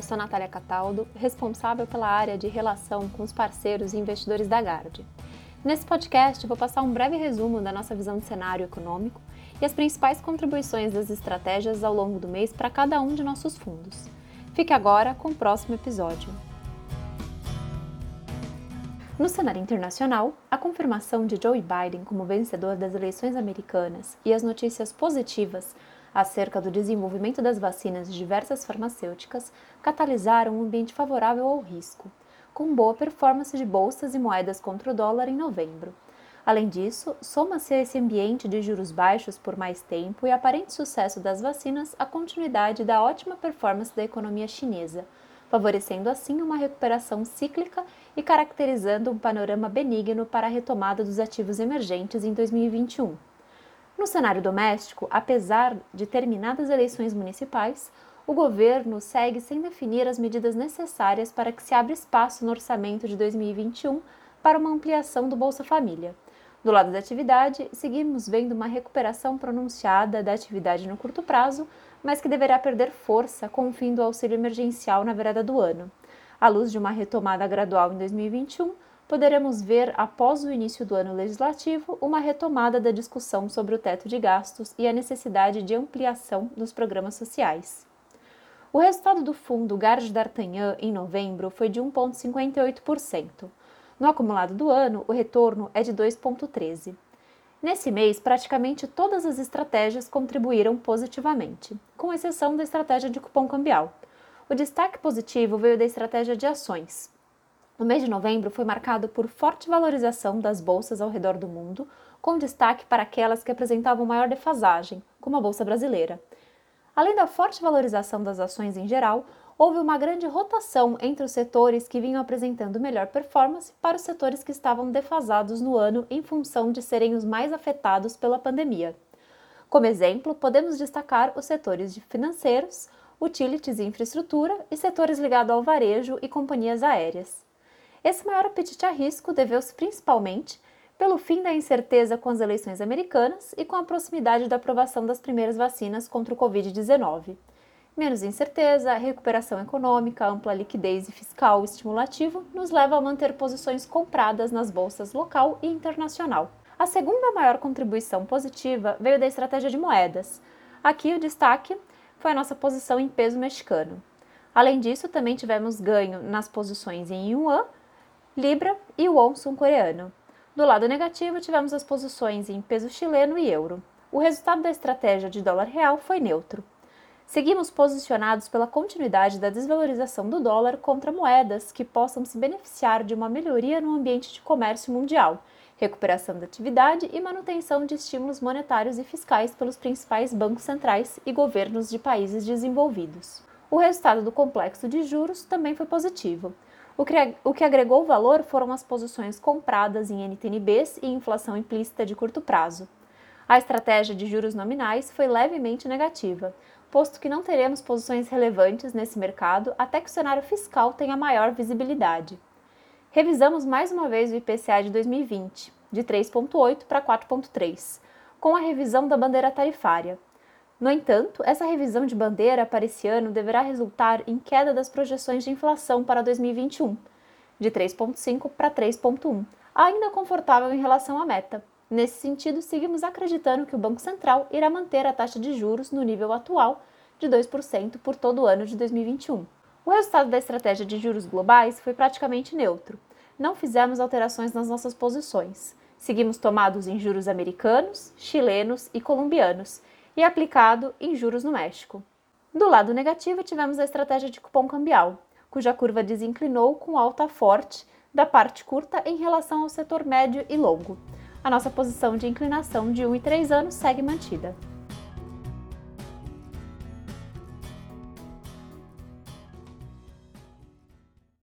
eu sou Natália Cataldo, responsável pela área de relação com os parceiros e investidores da Gard. Nesse podcast, vou passar um breve resumo da nossa visão de cenário econômico e as principais contribuições das estratégias ao longo do mês para cada um de nossos fundos. Fique agora com o próximo episódio. No cenário internacional, a confirmação de Joe Biden como vencedor das eleições americanas e as notícias positivas acerca do desenvolvimento das vacinas de diversas farmacêuticas catalisaram um ambiente favorável ao risco, com boa performance de bolsas e moedas contra o dólar em novembro. Além disso, soma-se a esse ambiente de juros baixos por mais tempo e aparente sucesso das vacinas a continuidade da ótima performance da economia chinesa, favorecendo assim uma recuperação cíclica e caracterizando um panorama benigno para a retomada dos ativos emergentes em 2021. No cenário doméstico, apesar de terminadas eleições municipais, o governo segue sem definir as medidas necessárias para que se abra espaço no orçamento de 2021 para uma ampliação do Bolsa Família. Do lado da atividade, seguimos vendo uma recuperação pronunciada da atividade no curto prazo, mas que deverá perder força com o fim do auxílio emergencial na virada do ano. À luz de uma retomada gradual em 2021, poderemos ver, após o início do ano legislativo, uma retomada da discussão sobre o teto de gastos e a necessidade de ampliação dos programas sociais. O resultado do fundo Garde d'Artagnan em novembro foi de 1,58%. No acumulado do ano, o retorno é de 2,13%. Nesse mês, praticamente todas as estratégias contribuíram positivamente, com exceção da estratégia de cupom cambial. O destaque positivo veio da estratégia de ações, o mês de novembro foi marcado por forte valorização das bolsas ao redor do mundo, com destaque para aquelas que apresentavam maior defasagem, como a bolsa brasileira. Além da forte valorização das ações em geral, houve uma grande rotação entre os setores que vinham apresentando melhor performance para os setores que estavam defasados no ano em função de serem os mais afetados pela pandemia. Como exemplo, podemos destacar os setores de financeiros, utilities e infraestrutura e setores ligados ao varejo e companhias aéreas. Esse maior apetite a risco deveu-se principalmente pelo fim da incerteza com as eleições americanas e com a proximidade da aprovação das primeiras vacinas contra o Covid-19. Menos incerteza, recuperação econômica, ampla liquidez e fiscal estimulativo nos leva a manter posições compradas nas bolsas local e internacional. A segunda maior contribuição positiva veio da estratégia de moedas. Aqui o destaque foi a nossa posição em peso mexicano. Além disso, também tivemos ganho nas posições em yuan Libra e o won sul-coreano. Do lado negativo, tivemos as posições em peso chileno e euro. O resultado da estratégia de dólar real foi neutro. Seguimos posicionados pela continuidade da desvalorização do dólar contra moedas que possam se beneficiar de uma melhoria no ambiente de comércio mundial, recuperação da atividade e manutenção de estímulos monetários e fiscais pelos principais bancos centrais e governos de países desenvolvidos. O resultado do complexo de juros também foi positivo. O que, agregou valor foram as posições compradas em NTNBs e inflação implícita de curto prazo. A estratégia de juros nominais foi levemente negativa, posto que não teremos posições relevantes nesse mercado até que o cenário fiscal tenha maior visibilidade. Revisamos mais uma vez o IPCA de 2020, de 3,8 para 4,3, com a revisão da bandeira tarifária. No entanto, essa revisão de bandeira para esse ano deverá resultar em queda das projeções de inflação para 2021, de 3,5 para 3,1, ainda confortável em relação à meta. Nesse sentido, seguimos acreditando que o Banco Central irá manter a taxa de juros no nível atual de 2% por todo o ano de 2021. O resultado da estratégia de juros globais foi praticamente neutro. Não fizemos alterações nas nossas posições. Seguimos tomados em juros americanos, chilenos e colombianos e aplicado em juros no México. Do lado negativo, tivemos a estratégia de cupom cambial, cuja curva desinclinou com alta forte da parte curta em relação ao setor médio e longo. A nossa posição de inclinação de 1 e 3 anos segue mantida.